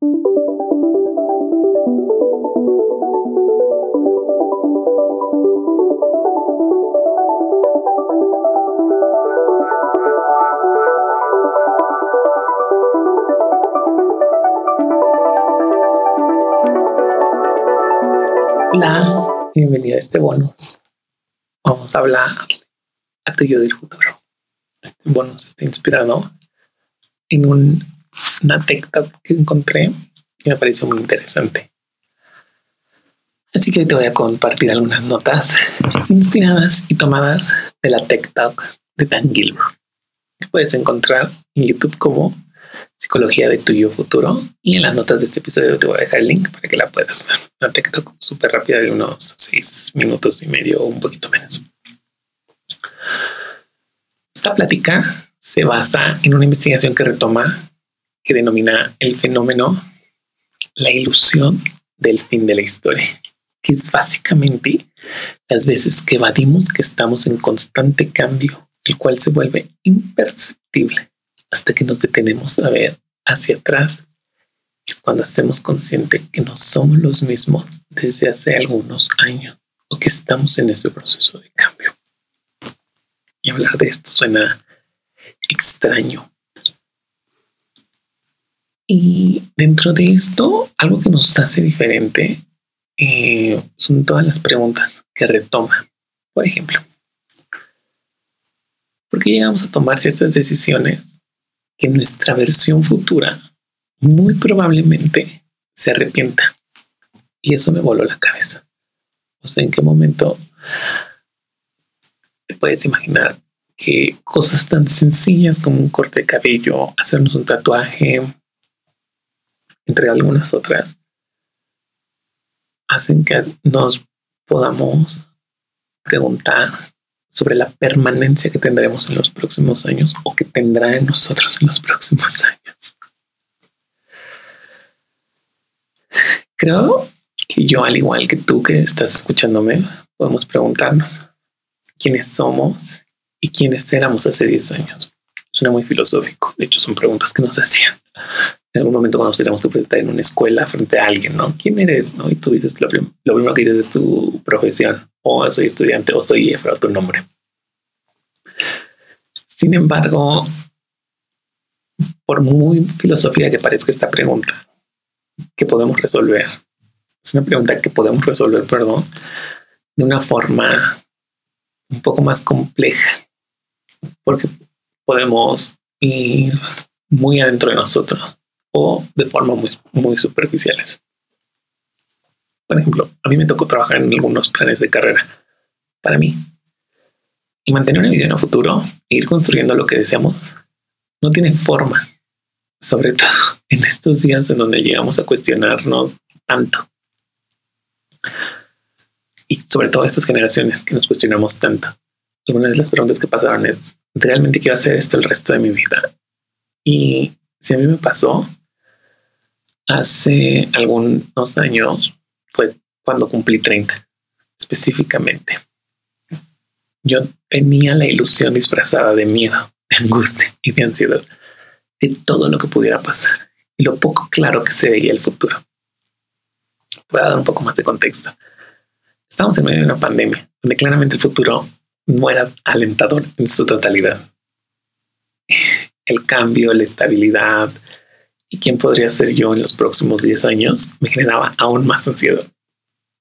Hola, bienvenida a este bonus. Vamos a hablar a tu yo del futuro. Este bonus está inspirado en un, una tech que encontré y me pareció muy interesante. Así que te voy a compartir algunas notas inspiradas y tomadas de la Talk de Dan Gilbert, que puedes encontrar en YouTube como Psicología de tu yo futuro. Y en las notas de este episodio te voy a dejar el link para que la puedas ver. Una TikTok súper rápida de unos seis minutos y medio o un poquito menos. Esta plática se basa en una investigación que retoma, que denomina el fenómeno la ilusión del fin de la historia, que es básicamente las veces que evadimos que estamos en constante cambio, el cual se vuelve imperceptible hasta que nos detenemos a ver hacia atrás. Es cuando hacemos consciente que no somos los mismos desde hace algunos años o que estamos en ese proceso de cambio. Y hablar de esto suena extraño. Y dentro de esto, algo que nos hace diferente eh, son todas las preguntas que retoma. Por ejemplo, ¿por qué llegamos a tomar ciertas decisiones que nuestra versión futura muy probablemente se arrepienta. Y eso me voló la cabeza. O sea, ¿en qué momento te puedes imaginar que cosas tan sencillas como un corte de cabello, hacernos un tatuaje, entre algunas otras, hacen que nos podamos preguntar sobre la permanencia que tendremos en los próximos años o que tendrá en nosotros en los próximos años. Creo que yo, al igual que tú que estás escuchándome, podemos preguntarnos quiénes somos y quiénes éramos hace 10 años. Suena muy filosófico. De hecho, son preguntas que nos hacían en algún momento cuando nos tenemos que presentar en una escuela frente a alguien, ¿no? ¿Quién eres? ¿No? Y tú dices, lo, lo primero que dices es tu profesión o soy estudiante o soy Efra, tu nombre. Sin embargo, por muy filosofía que parezca esta pregunta, que podemos resolver, es una pregunta que podemos resolver, perdón, de una forma un poco más compleja, porque podemos ir muy adentro de nosotros o de forma muy, muy superficiales. Por ejemplo, a mí me tocó trabajar en algunos planes de carrera. Para mí, y mantener una visión a futuro, ir construyendo lo que deseamos, no tiene forma, sobre todo en estos días en donde llegamos a cuestionarnos tanto. Y sobre todo estas generaciones que nos cuestionamos tanto. Una de las preguntas que pasaron es, ¿realmente quiero hacer esto el resto de mi vida? Y si a mí me pasó, hace algunos años fue cuando cumplí 30 específicamente. Yo tenía la ilusión disfrazada de miedo, de angustia y de ansiedad de todo lo que pudiera pasar y lo poco claro que se veía el futuro. Voy a dar un poco más de contexto. Estamos en medio de una pandemia donde claramente el futuro no era alentador en su totalidad. El cambio, la estabilidad, y quién podría ser yo en los próximos 10 años me generaba aún más ansiedad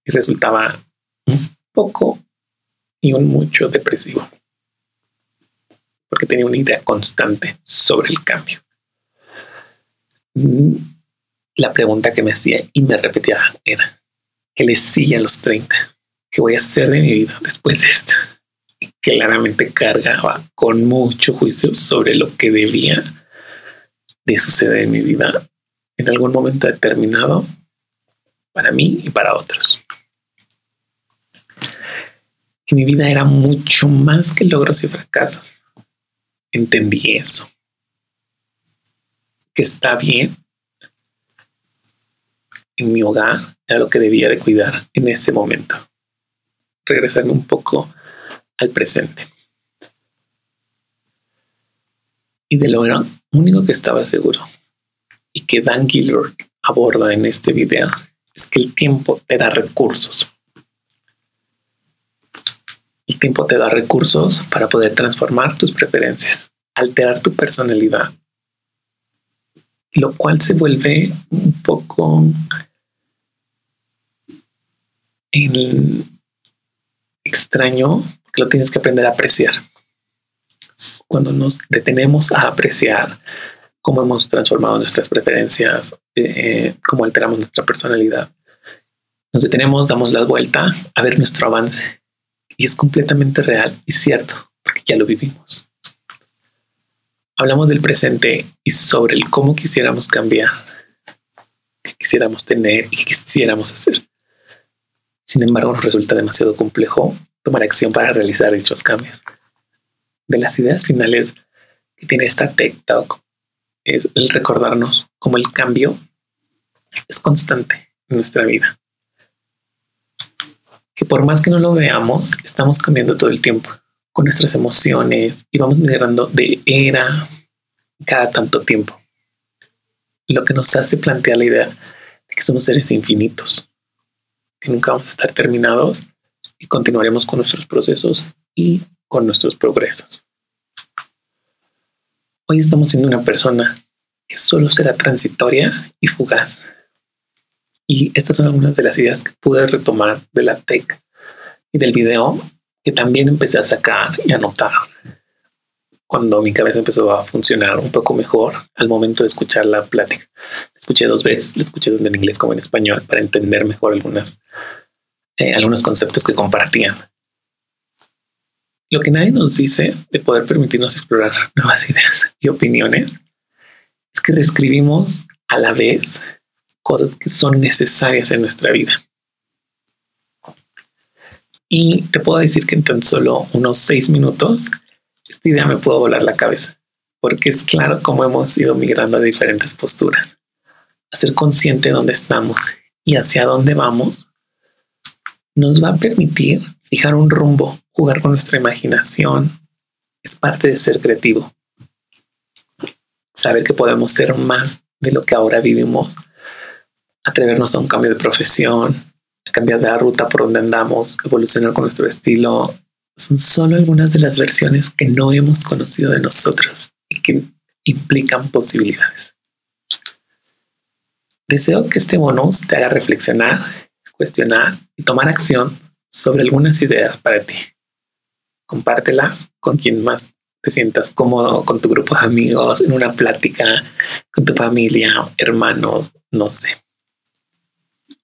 y resultaba un poco y un mucho depresivo porque tenía una idea constante sobre el cambio. La pregunta que me hacía y me repetía era, ¿qué le sigue a los 30? ¿Qué voy a hacer de mi vida después de esto? Claramente cargaba con mucho juicio sobre lo que debía de suceder en mi vida en algún momento determinado para mí y para otros. Que mi vida era mucho más que logros y fracasos. Entendí eso. Que está bien en mi hogar era lo que debía de cuidar en ese momento. Regresarme un poco al presente. Y de lo único que estaba seguro y que Dan Gilbert aborda en este video es que el tiempo te da recursos. El tiempo te da recursos para poder transformar tus preferencias, alterar tu personalidad, lo cual se vuelve un poco extraño lo tienes que aprender a apreciar. Cuando nos detenemos a apreciar cómo hemos transformado nuestras preferencias, eh, cómo alteramos nuestra personalidad, nos detenemos, damos la vuelta a ver nuestro avance. Y es completamente real y cierto, porque ya lo vivimos. Hablamos del presente y sobre el cómo quisiéramos cambiar, qué quisiéramos tener y qué quisiéramos hacer. Sin embargo, nos resulta demasiado complejo tomar acción para realizar dichos cambios. De las ideas finales que tiene esta TikTok es el recordarnos cómo el cambio es constante en nuestra vida. Que por más que no lo veamos, estamos cambiando todo el tiempo con nuestras emociones y vamos migrando de era cada tanto tiempo. Lo que nos hace plantear la idea de que somos seres infinitos que nunca vamos a estar terminados y continuaremos con nuestros procesos y con nuestros progresos. Hoy estamos siendo una persona que solo será transitoria y fugaz. Y estas son algunas de las ideas que pude retomar de la tech y del video que también empecé a sacar y anotar cuando mi cabeza empezó a funcionar un poco mejor al momento de escuchar la plática. escuché dos veces, la escuché tanto en inglés como en español para entender mejor algunas, eh, algunos conceptos que compartían. Lo que nadie nos dice de poder permitirnos explorar nuevas ideas y opiniones es que reescribimos a la vez cosas que son necesarias en nuestra vida. Y te puedo decir que en tan solo unos seis minutos esta idea me puedo volar la cabeza, porque es claro cómo hemos ido migrando a diferentes posturas. A ser consciente de dónde estamos y hacia dónde vamos nos va a permitir fijar un rumbo, jugar con nuestra imaginación. Es parte de ser creativo. Saber que podemos ser más de lo que ahora vivimos, atrevernos a un cambio de profesión, a cambiar de la ruta por donde andamos, evolucionar con nuestro estilo, son solo algunas de las versiones que no hemos conocido de nosotros y que implican posibilidades. Deseo que este bonus te haga reflexionar, cuestionar y tomar acción sobre algunas ideas para ti. Compártelas con quien más te sientas cómodo, con tu grupo de amigos, en una plática, con tu familia, hermanos, no sé.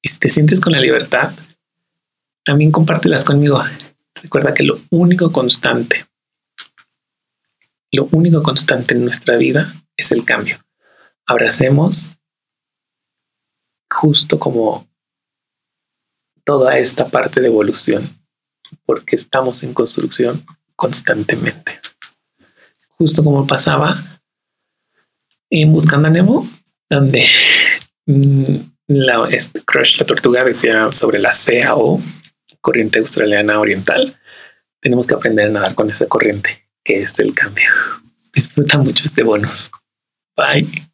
Y si te sientes con la libertad, también compártelas conmigo Recuerda que lo único constante, lo único constante en nuestra vida es el cambio. Abracemos justo como toda esta parte de evolución, porque estamos en construcción constantemente. Justo como pasaba en Buscando a Nemo, donde mm, la, este Crush la tortuga decía sobre la CAO, corriente australiana oriental, tenemos que aprender a nadar con esa corriente que es el cambio. Disfruta mucho este bonus. Bye.